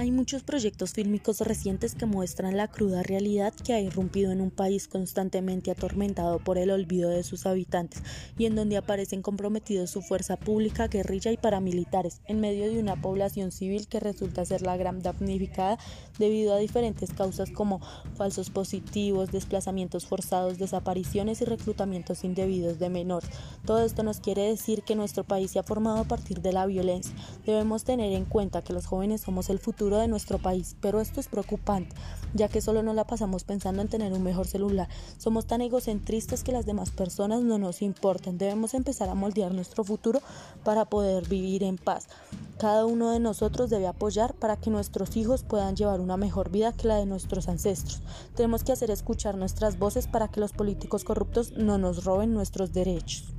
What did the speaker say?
Hay muchos proyectos fílmicos recientes que muestran la cruda realidad que ha irrumpido en un país constantemente atormentado por el olvido de sus habitantes y en donde aparecen comprometidos su fuerza pública, guerrilla y paramilitares, en medio de una población civil que resulta ser la gran damnificada debido a diferentes causas como falsos positivos, desplazamientos forzados, desapariciones y reclutamientos indebidos de menores. Todo esto nos quiere decir que nuestro país se ha formado a partir de la violencia. Debemos tener en cuenta que los jóvenes somos el futuro de nuestro país, pero esto es preocupante, ya que solo nos la pasamos pensando en tener un mejor celular. Somos tan egocentristas que las demás personas no nos importan. Debemos empezar a moldear nuestro futuro para poder vivir en paz. Cada uno de nosotros debe apoyar para que nuestros hijos puedan llevar una mejor vida que la de nuestros ancestros. Tenemos que hacer escuchar nuestras voces para que los políticos corruptos no nos roben nuestros derechos.